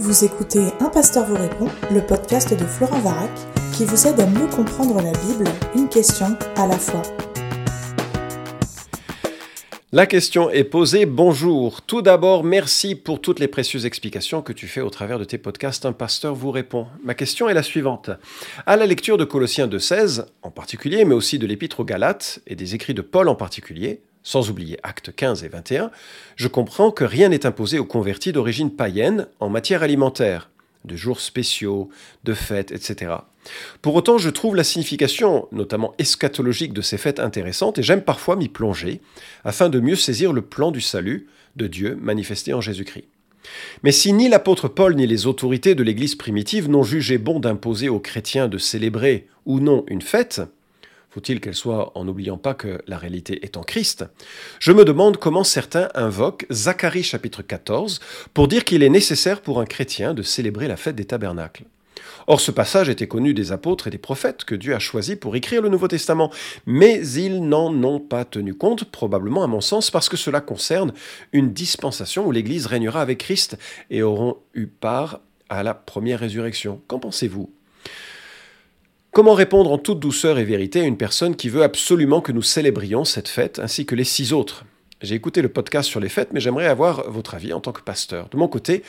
Vous écoutez Un pasteur vous répond, le podcast de Florent Varac, qui vous aide à mieux comprendre la Bible, une question à la fois. La question est posée. Bonjour. Tout d'abord, merci pour toutes les précieuses explications que tu fais au travers de tes podcasts. Un pasteur vous répond. Ma question est la suivante. À la lecture de Colossiens 2.16 en particulier, mais aussi de l'Épître aux Galates et des écrits de Paul en particulier, sans oublier Actes 15 et 21, je comprends que rien n'est imposé aux convertis d'origine païenne en matière alimentaire, de jours spéciaux, de fêtes, etc. Pour autant, je trouve la signification, notamment eschatologique, de ces fêtes intéressante et j'aime parfois m'y plonger, afin de mieux saisir le plan du salut de Dieu manifesté en Jésus-Christ. Mais si ni l'apôtre Paul ni les autorités de l'Église primitive n'ont jugé bon d'imposer aux chrétiens de célébrer ou non une fête, faut-il qu'elle soit en n'oubliant pas que la réalité est en Christ? Je me demande comment certains invoquent Zacharie chapitre 14 pour dire qu'il est nécessaire pour un chrétien de célébrer la fête des tabernacles. Or, ce passage était connu des apôtres et des prophètes que Dieu a choisis pour écrire le Nouveau Testament, mais ils n'en ont pas tenu compte, probablement à mon sens, parce que cela concerne une dispensation où l'Église régnera avec Christ et auront eu part à la première résurrection. Qu'en pensez-vous? Comment répondre en toute douceur et vérité à une personne qui veut absolument que nous célébrions cette fête ainsi que les six autres? J'ai écouté le podcast sur les fêtes, mais j'aimerais avoir votre avis en tant que pasteur. De mon côté,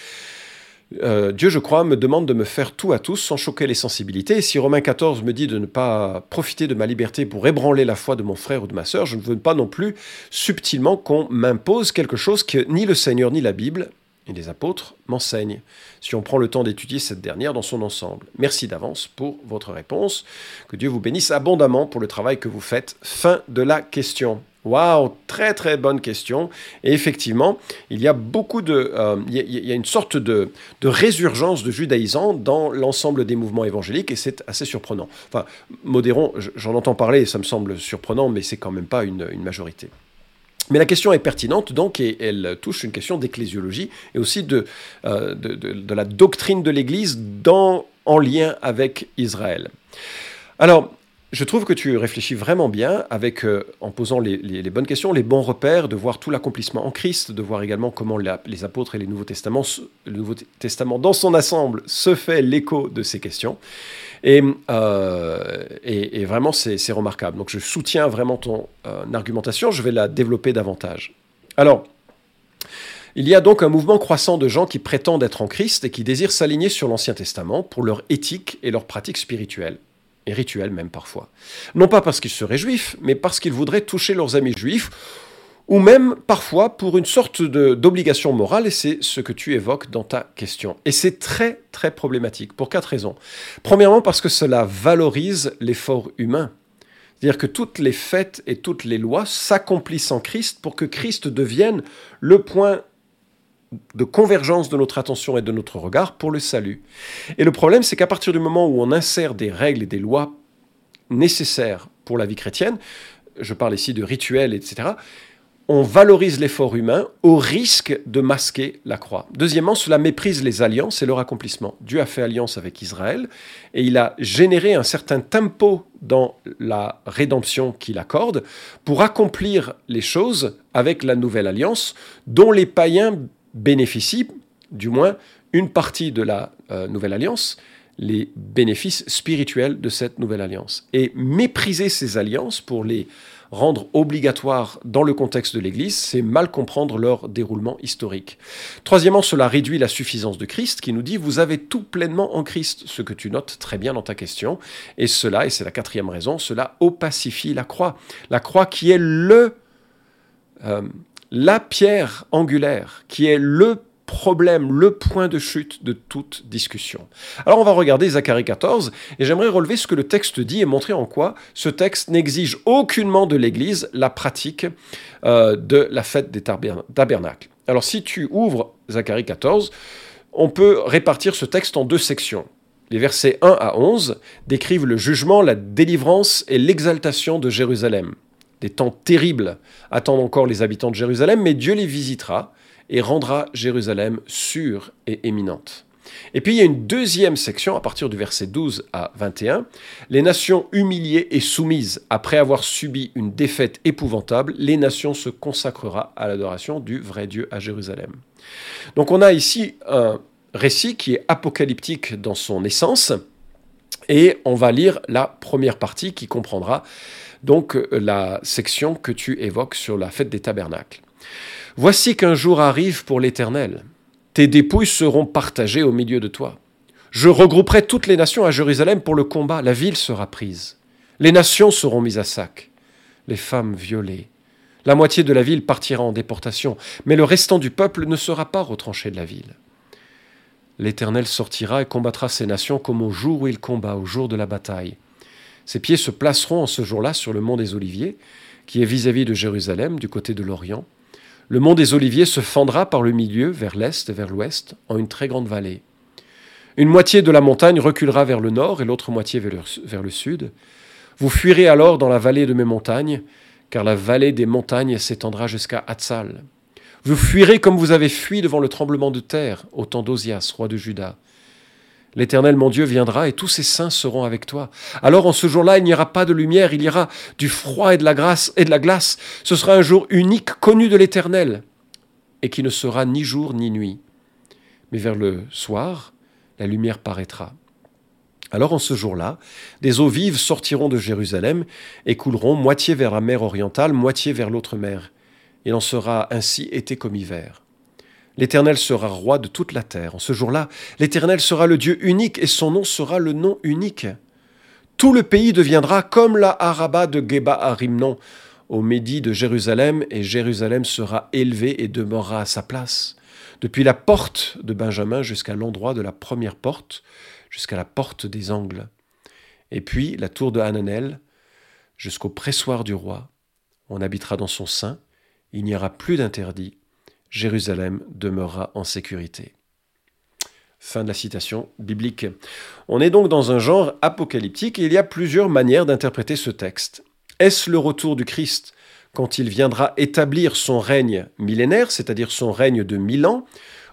euh, Dieu, je crois, me demande de me faire tout à tous sans choquer les sensibilités. Et si Romain 14 me dit de ne pas profiter de ma liberté pour ébranler la foi de mon frère ou de ma sœur, je ne veux pas non plus subtilement qu'on m'impose quelque chose que ni le Seigneur ni la Bible et les apôtres m'enseignent, si on prend le temps d'étudier cette dernière dans son ensemble. Merci d'avance pour votre réponse. Que Dieu vous bénisse abondamment pour le travail que vous faites. Fin de la question. Waouh, très très bonne question. Et effectivement, il y a beaucoup de, euh, il, y a, une sorte de, de résurgence de judaïsants dans l'ensemble des mouvements évangéliques, et c'est assez surprenant. Enfin, modérons, j'en entends parler, et ça me semble surprenant, mais c'est quand même pas une, une majorité. Mais la question est pertinente, donc, et elle touche une question d'ecclésiologie et aussi de, euh, la doctrine de l'Église en lien avec Israël. Alors, je trouve que tu réfléchis vraiment bien euh, en posant les, bonnes questions, les bons repères, de voir tout l'accomplissement en Christ, de voir également comment les apôtres et les Nouveaux Testaments, le Nouveau Testament dans son ensemble se fait l'écho de ces questions. Et, euh, et, vraiment, c'est remarquable. Donc je soutiens vraiment ton euh, argumentation, je vais la développer davantage. Alors, il y a donc un mouvement croissant de gens qui prétendent être en Christ et qui désirent s'aligner sur l'Ancien Testament pour leur éthique et leur pratique spirituelle et rituelle même parfois. Non pas parce qu'ils seraient juifs, mais parce qu'ils voudraient toucher leurs amis juifs ou même parfois pour une sorte d'obligation morale, et c'est ce que tu évoques dans ta question. Et c'est très très problématique pour quatre raisons. Premièrement parce que cela valorise l'effort humain. C'est-à-dire que toutes les fêtes et toutes les lois s'accomplissent en Christ pour que Christ devienne le point de convergence de notre attention et de notre regard pour le salut. Et le problème, c'est qu'à partir du moment où on insère des règles et des lois nécessaires pour la vie chrétienne, je parle ici de rituels, etc., on valorise l'effort humain au risque de masquer la croix. Deuxièmement, cela méprise les alliances et leur accomplissement. Dieu a fait alliance avec Israël et il a généré un certain tempo dans la rédemption qu'il accorde pour accomplir les choses avec la nouvelle alliance dont les païens bénéficient, du moins une partie de la euh, nouvelle alliance, les bénéfices spirituels de cette nouvelle alliance. Et mépriser ces alliances pour les rendre obligatoires dans le contexte de l'Église, c'est mal comprendre leur déroulement historique. Troisièmement, cela réduit la suffisance de Christ qui nous dit vous avez tout pleinement en Christ, ce que tu notes très bien dans ta question. Et cela, et c'est la quatrième raison, cela opacifie la croix. La croix qui est le... Euh, la pierre angulaire, qui est le problème, le point de chute de toute discussion. Alors on va regarder Zacharie 14 et j'aimerais relever ce que le texte dit et montrer en quoi ce texte n'exige aucunement de l'Église la pratique euh, de la fête des tabernacles. Alors si tu ouvres Zacharie 14, on peut répartir ce texte en deux sections. Les versets 1 à 11 décrivent le jugement, la délivrance et l'exaltation de Jérusalem. Des temps terribles attendent encore les habitants de Jérusalem, mais Dieu les visitera et rendra Jérusalem sûre et éminente. Et puis il y a une deuxième section à partir du verset 12 à 21. Les nations humiliées et soumises, après avoir subi une défaite épouvantable, les nations se consacrera à l'adoration du vrai Dieu à Jérusalem. Donc on a ici un récit qui est apocalyptique dans son essence. Et on va lire la première partie qui comprendra donc la section que tu évoques sur la fête des tabernacles. Voici qu'un jour arrive pour l'Éternel. Tes dépouilles seront partagées au milieu de toi. Je regrouperai toutes les nations à Jérusalem pour le combat. La ville sera prise. Les nations seront mises à sac. Les femmes violées. La moitié de la ville partira en déportation, mais le restant du peuple ne sera pas retranché de la ville. L'Éternel sortira et combattra ces nations comme au jour où il combat, au jour de la bataille. Ses pieds se placeront en ce jour-là sur le mont des Oliviers, qui est vis-à-vis de Jérusalem, du côté de l'Orient. Le mont des Oliviers se fendra par le milieu, vers l'est et vers l'ouest, en une très grande vallée. Une moitié de la montagne reculera vers le nord et l'autre moitié vers le sud. Vous fuirez alors dans la vallée de mes montagnes, car la vallée des montagnes s'étendra jusqu'à Hatzal. Vous fuirez comme vous avez fui devant le tremblement de terre au temps d'Ozias, roi de Juda. L'Éternel mon Dieu viendra et tous ses saints seront avec toi. Alors en ce jour-là, il n'y aura pas de lumière, il y aura du froid et de la grâce et de la glace. Ce sera un jour unique, connu de l'Éternel, et qui ne sera ni jour ni nuit. Mais vers le soir, la lumière paraîtra. Alors en ce jour-là, des eaux vives sortiront de Jérusalem et couleront moitié vers la mer orientale, moitié vers l'autre mer. Il en sera ainsi été comme hiver. L'Éternel sera roi de toute la terre. En ce jour-là, l'Éternel sera le Dieu unique et son nom sera le nom unique. Tout le pays deviendra comme la Araba de Geba à Rimnon, au Médie de Jérusalem, et Jérusalem sera élevée et demeurera à sa place. Depuis la porte de Benjamin jusqu'à l'endroit de la première porte, jusqu'à la porte des angles. Et puis la tour de Hananel, jusqu'au pressoir du roi. On habitera dans son sein, il n'y aura plus d'interdit, Jérusalem demeurera en sécurité. Fin de la citation biblique. On est donc dans un genre apocalyptique et il y a plusieurs manières d'interpréter ce texte. Est-ce le retour du Christ quand il viendra établir son règne millénaire, c'est-à-dire son règne de mille ans,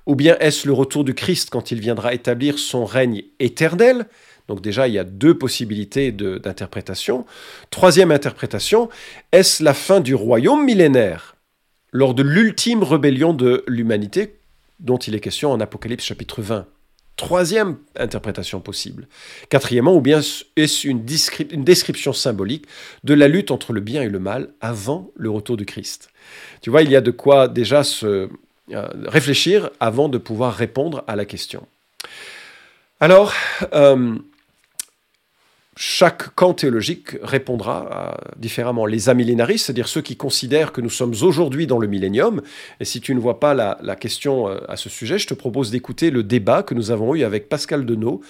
ou bien est-ce le retour du Christ quand il viendra établir son règne éternel? Donc déjà, il y a deux possibilités d'interprétation. Troisième interprétation, est-ce la fin du royaume millénaire lors de l'ultime rébellion de l'humanité dont il est question en Apocalypse chapitre 20 Troisième interprétation possible. Quatrièmement, ou bien est-ce une, description symbolique de la lutte entre le bien et le mal avant le retour du Christ? Tu vois, il y a de quoi déjà se euh, réfléchir avant de pouvoir répondre à la question. Alors, euh, chaque camp théologique répondra différemment. Les amillénaristes, c'est-à-dire ceux qui considèrent que nous sommes aujourd'hui dans le millénium, et si tu ne vois pas la, question euh, à ce sujet, je te propose d'écouter le débat que nous avons eu avec Pascal Denot,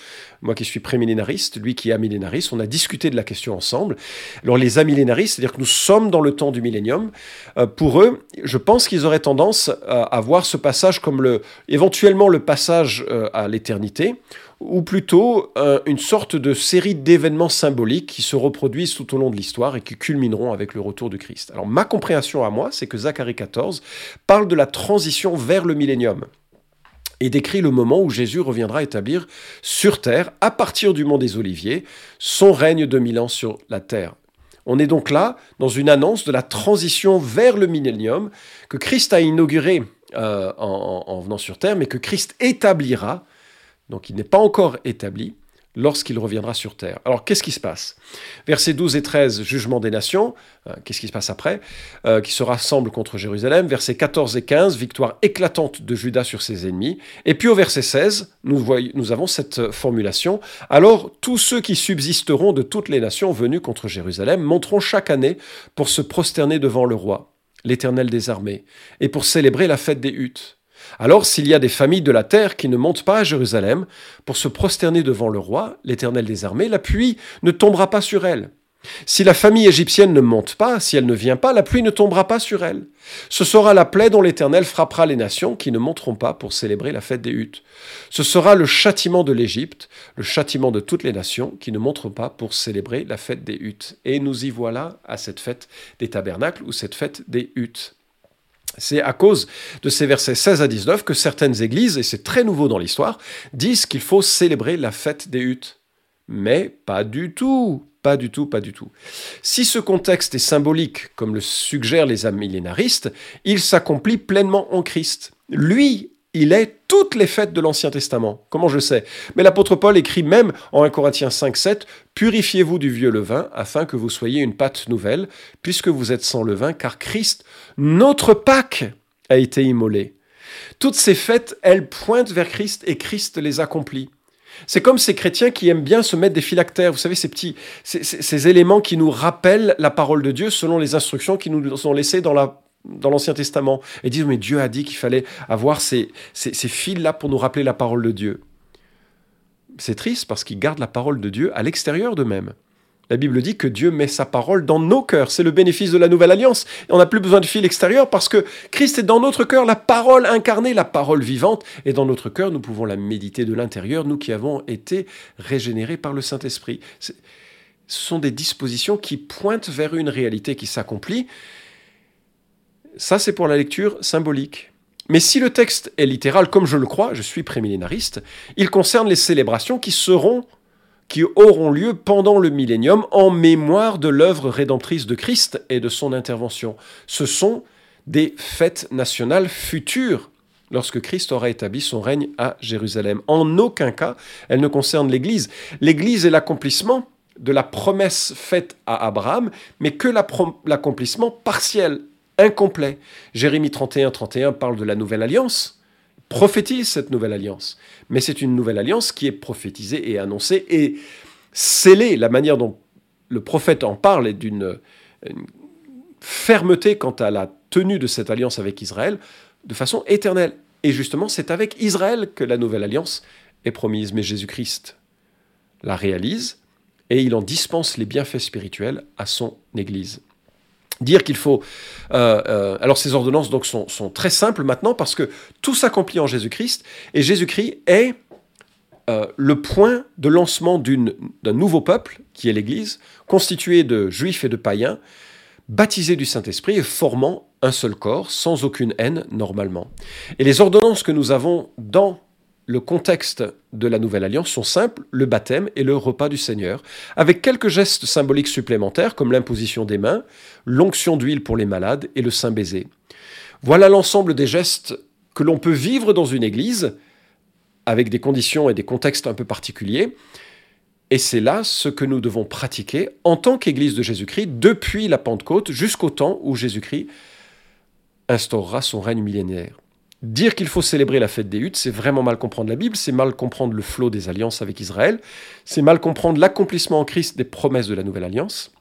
moi qui suis prémillénariste, lui qui est amillénariste, on a discuté de la question ensemble. Alors les amillénaristes, c'est-à-dire que nous sommes dans le temps du millénium, euh, pour eux, je pense qu'ils auraient tendance à, voir ce passage comme le, éventuellement le passage euh, à l'éternité, ou plutôt euh, une sorte de série d'événements symboliques qui se reproduisent tout au long de l'histoire et qui culmineront avec le retour du Christ. Alors ma compréhension à moi, c'est que Zacharie 14 parle de la transition vers le millénium et décrit le moment où Jésus reviendra établir sur terre, à partir du mont des Oliviers, son règne de mille ans sur la terre. On est donc là dans une annonce de la transition vers le millénium que Christ a inauguré euh, en venant sur terre, mais que Christ établira donc il n'est pas encore établi lorsqu'il reviendra sur terre. Alors qu'est-ce qui se passe? Versets 12 et 13, jugement des nations, euh, qu'est-ce qui se passe après? Euh, Qui se rassemblent contre Jérusalem. Versets 14 et 15, victoire éclatante de Judas sur ses ennemis. Et puis au verset 16, nous, nous avons cette formulation. Alors tous ceux qui subsisteront de toutes les nations venues contre Jérusalem monteront chaque année pour se prosterner devant le roi, l'Éternel des armées, et pour célébrer la fête des huttes. Alors s'il y a des familles de la terre qui ne montent pas à Jérusalem pour se prosterner devant le roi, l'Éternel des armées, la pluie ne tombera pas sur elle. Si la famille égyptienne ne monte pas, si elle ne vient pas, la pluie ne tombera pas sur elle. Ce sera la plaie dont l'Éternel frappera les nations qui ne monteront pas pour célébrer la fête des huttes. Ce sera le châtiment de l'Égypte, le châtiment de toutes les nations qui ne monteront pas pour célébrer la fête des huttes. Et nous y voilà à cette fête des tabernacles ou cette fête des huttes. C'est à cause de ces versets 16 à 19 que certaines églises, et c'est très nouveau dans l'histoire, disent qu'il faut célébrer la fête des huttes. Mais pas du tout, pas du tout, pas du tout. Si ce contexte est symbolique, comme le suggèrent les amillénaristes, il s'accomplit pleinement en Christ. Lui il est toutes les fêtes de l'Ancien Testament. Comment je sais? Mais l'apôtre Paul écrit même en 1 Corinthiens 5, 7, Purifiez-vous du vieux levain, afin que vous soyez une pâte nouvelle, puisque vous êtes sans levain, car Christ, notre Pâque, a été immolé. Toutes ces fêtes, elles pointent vers Christ et Christ les accomplit. C'est comme ces chrétiens qui aiment bien se mettre des phylactères, vous savez, ces petits, ces, éléments qui nous rappellent la parole de Dieu selon les instructions qui nous sont laissées dans la dans l'Ancien Testament et disent mais Dieu a dit qu'il fallait avoir ces, ces, fils-là pour nous rappeler la parole de Dieu. C'est triste parce qu'ils gardent la parole de Dieu à l'extérieur d'eux-mêmes. La Bible dit que Dieu met sa parole dans nos cœurs. C'est le bénéfice de la nouvelle alliance. on n'a plus besoin de fil extérieur parce que Christ est dans notre cœur, la parole incarnée, la parole vivante. Et dans notre cœur, nous pouvons la méditer de l'intérieur, nous qui avons été régénérés par le Saint-Esprit. Ce sont des dispositions qui pointent vers une réalité qui s'accomplit. Ça, c'est pour la lecture symbolique. Mais si le texte est littéral, comme je le crois, je suis prémillénariste, il concerne les célébrations qui seront qui auront lieu pendant le millénium en mémoire de l'œuvre rédemptrice de Christ et de son intervention. Ce sont des fêtes nationales futures lorsque Christ aura établi son règne à Jérusalem. En aucun cas, elles ne concernent l'Église. L'Église est l'accomplissement de la promesse faite à Abraham, mais que l'accomplissement partiel, incomplet. Jérémie 31, 31 parle de la nouvelle alliance, prophétise cette nouvelle alliance. Mais c'est une nouvelle alliance qui est prophétisée et annoncée et scellée. La manière dont le prophète en parle est d'une fermeté quant à la tenue de cette alliance avec Israël de façon éternelle. Et justement, c'est avec Israël que la nouvelle alliance est promise. Mais Jésus-Christ la réalise et il en dispense les bienfaits spirituels à son Église dire qu'il faut... Euh, euh, alors ces ordonnances donc sont, très simples maintenant parce que tout s'accomplit en Jésus-Christ et Jésus-Christ est euh, le point de lancement d'un nouveau peuple qui est l'Église, constitué de juifs et de païens, baptisés du Saint-Esprit et formant un seul corps, sans aucune haine normalement. Et les ordonnances que nous avons dans le contexte de la nouvelle alliance sont simples, le baptême et le repas du Seigneur, avec quelques gestes symboliques supplémentaires comme l'imposition des mains, l'onction d'huile pour les malades et le saint baiser. Voilà l'ensemble des gestes que l'on peut vivre dans une église, avec des conditions et des contextes un peu particuliers, et c'est là ce que nous devons pratiquer en tant qu'Église de Jésus-Christ depuis la Pentecôte jusqu'au temps où Jésus-Christ instaurera son règne millénaire. Dire qu'il faut célébrer la fête des huttes, c'est vraiment mal comprendre la Bible, c'est mal comprendre le flot des alliances avec Israël, c'est mal comprendre l'accomplissement en Christ des promesses de la nouvelle alliance,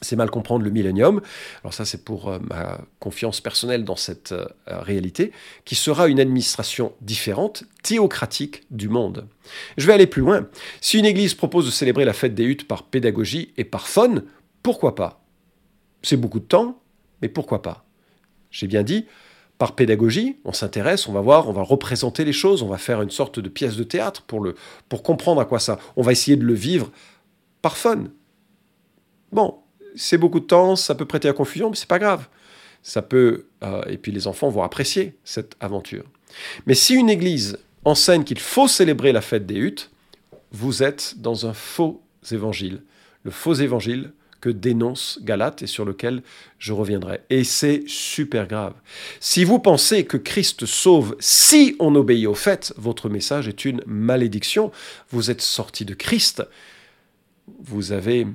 c'est mal comprendre le millénium. Alors ça, c'est pour euh, ma confiance personnelle dans cette euh, réalité, qui sera une administration différente, théocratique du monde. Je vais aller plus loin. Si une église propose de célébrer la fête des huttes par pédagogie et par fun, pourquoi pas? C'est beaucoup de temps, mais pourquoi pas? J'ai bien dit, par pédagogie, on s'intéresse, on va voir, on va représenter les choses, on va faire une sorte de pièce de théâtre pour, le, pour comprendre à quoi ça. On va essayer de le vivre par fun. Bon, c'est beaucoup de temps, ça peut prêter à confusion, mais c'est pas grave. Ça peut, euh, et puis les enfants vont apprécier cette aventure. Mais si une église enseigne qu'il faut célébrer la fête des huttes, vous êtes dans un faux évangile. Le faux évangile que dénonce Galate et sur lequel je reviendrai. Et c'est super grave. Si vous pensez que Christ sauve si on obéit aux fêtes, votre message est une malédiction. Vous êtes sorti de Christ. Vous avez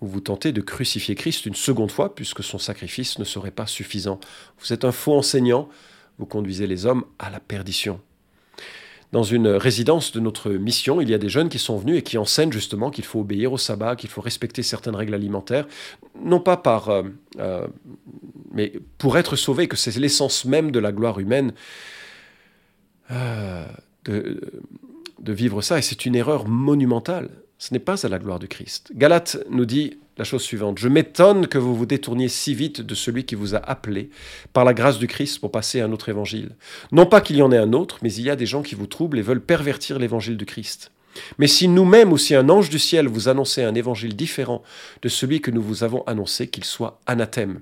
ou vous tentez de crucifier Christ une seconde fois puisque son sacrifice ne serait pas suffisant. Vous êtes un faux enseignant. Vous conduisez les hommes à la perdition dans une résidence de notre mission, il y a des jeunes qui sont venus et qui enseignent justement qu'il faut obéir au sabbat, qu'il faut respecter certaines règles alimentaires, non pas par, euh, euh, mais pour être sauvé, que c'est l'essence même de la gloire humaine euh, de, de vivre ça, et c'est une erreur monumentale. Ce n'est pas à la gloire du Christ. Galate nous dit la chose suivante. Je m'étonne que vous vous détourniez si vite de celui qui vous a appelé par la grâce du Christ pour passer à un autre évangile. Non pas qu'il y en ait un autre, mais il y a des gens qui vous troublent et veulent pervertir l'évangile du Christ. Mais si nous-mêmes ou si un ange du ciel vous annonçait un évangile différent de celui que nous vous avons annoncé, qu'il soit anathème.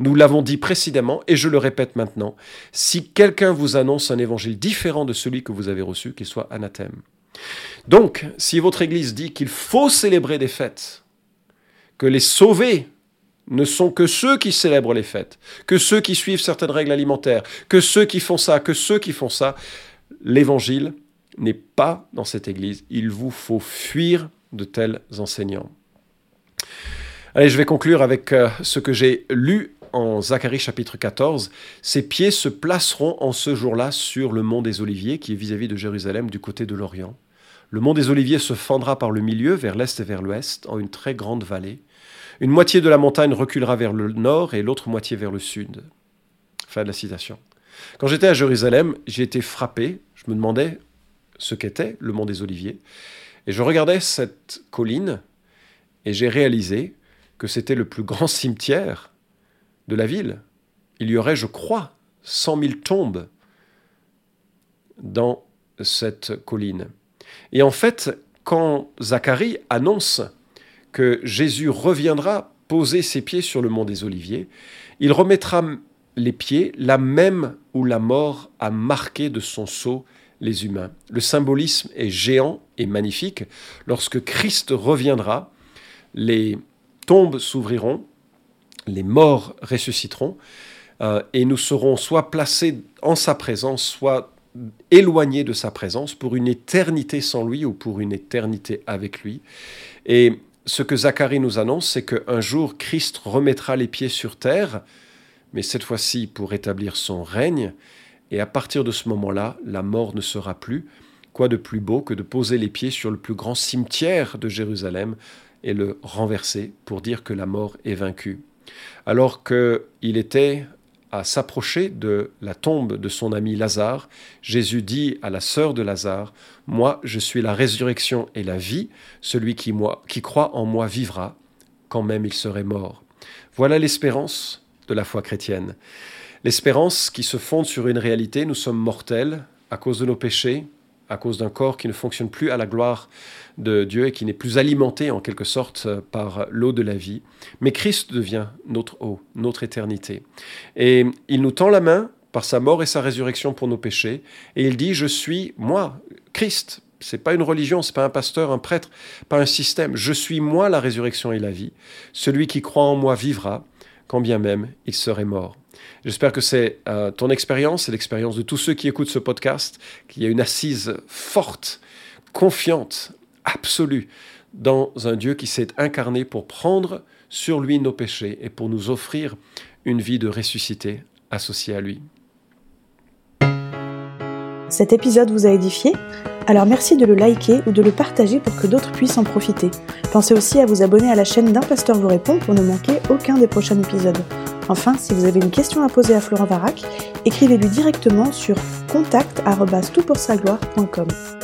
Nous l'avons dit précédemment et je le répète maintenant, si quelqu'un vous annonce un évangile différent de celui que vous avez reçu, qu'il soit anathème. Donc, si votre Église dit qu'il faut célébrer des fêtes, que les sauvés ne sont que ceux qui célèbrent les fêtes, que ceux qui suivent certaines règles alimentaires, que ceux qui font ça, que ceux qui font ça. L'évangile n'est pas dans cette Église. Il vous faut fuir de tels enseignants. Allez, je vais conclure avec euh, ce que j'ai lu en Zacharie chapitre 14. Ses pieds se placeront en ce jour-là sur le mont des Oliviers, qui est vis-à-vis de Jérusalem du côté de l'Orient. Le mont des Oliviers se fendra par le milieu, vers l'est et vers l'ouest, en une très grande vallée. Une moitié de la montagne reculera vers le nord et l'autre moitié vers le sud. Fin de la citation. Quand j'étais à Jérusalem, j'ai été frappé. Je me demandais ce qu'était le mont des Oliviers. Et je regardais cette colline et j'ai réalisé que c'était le plus grand cimetière de la ville. Il y aurait, je crois, 100 000 tombes dans cette colline. Et en fait, quand Zacharie annonce que Jésus reviendra poser ses pieds sur le mont des Oliviers, il remettra les pieds là même où la mort a marqué de son sceau les humains. Le symbolisme est géant et magnifique. Lorsque Christ reviendra, les tombes s'ouvriront, les morts ressusciteront, euh, et nous serons soit placés en sa présence, soit éloignés de sa présence pour une éternité sans lui ou pour une éternité avec lui. Et ce que Zacharie nous annonce, c'est qu'un jour Christ remettra les pieds sur terre, mais cette fois-ci pour établir son règne, et à partir de ce moment-là, la mort ne sera plus. Quoi de plus beau que de poser les pieds sur le plus grand cimetière de Jérusalem et le renverser pour dire que la mort est vaincue. Alors qu'il était à s'approcher de la tombe de son ami Lazare, Jésus dit à la sœur de Lazare, Moi je suis la résurrection et la vie, celui qui, qui croit en moi vivra, quand même il serait mort. Voilà l'espérance de la foi chrétienne. L'espérance qui se fonde sur une réalité, nous sommes mortels à cause de nos péchés, à cause d'un corps qui ne fonctionne plus à la gloire de Dieu et qui n'est plus alimenté en quelque sorte par l'eau de la vie. Mais Christ devient notre eau, notre éternité. Et il nous tend la main par sa mort et sa résurrection pour nos péchés, et il dit, je suis moi, Christ. C'est pas une religion, c'est pas un pasteur, un prêtre, pas un système. Je suis moi la résurrection et la vie. Celui qui croit en moi vivra, quand bien même il serait mort. J'espère que c'est euh, ton expérience et l'expérience de tous ceux qui écoutent ce podcast, qu'il y a une assise forte, confiante, absolue dans un Dieu qui s'est incarné pour prendre sur lui nos péchés et pour nous offrir une vie de ressuscité associée à lui. Cet épisode vous a édifié? Alors merci de le liker ou de le partager pour que d'autres puissent en profiter. Pensez aussi à vous abonner à la chaîne d'un pasteur vous répond pour ne manquer aucun des prochains épisodes. Enfin, si vous avez une question à poser à Florent Varac, écrivez-lui directement sur contact.toutpoursagloire.com.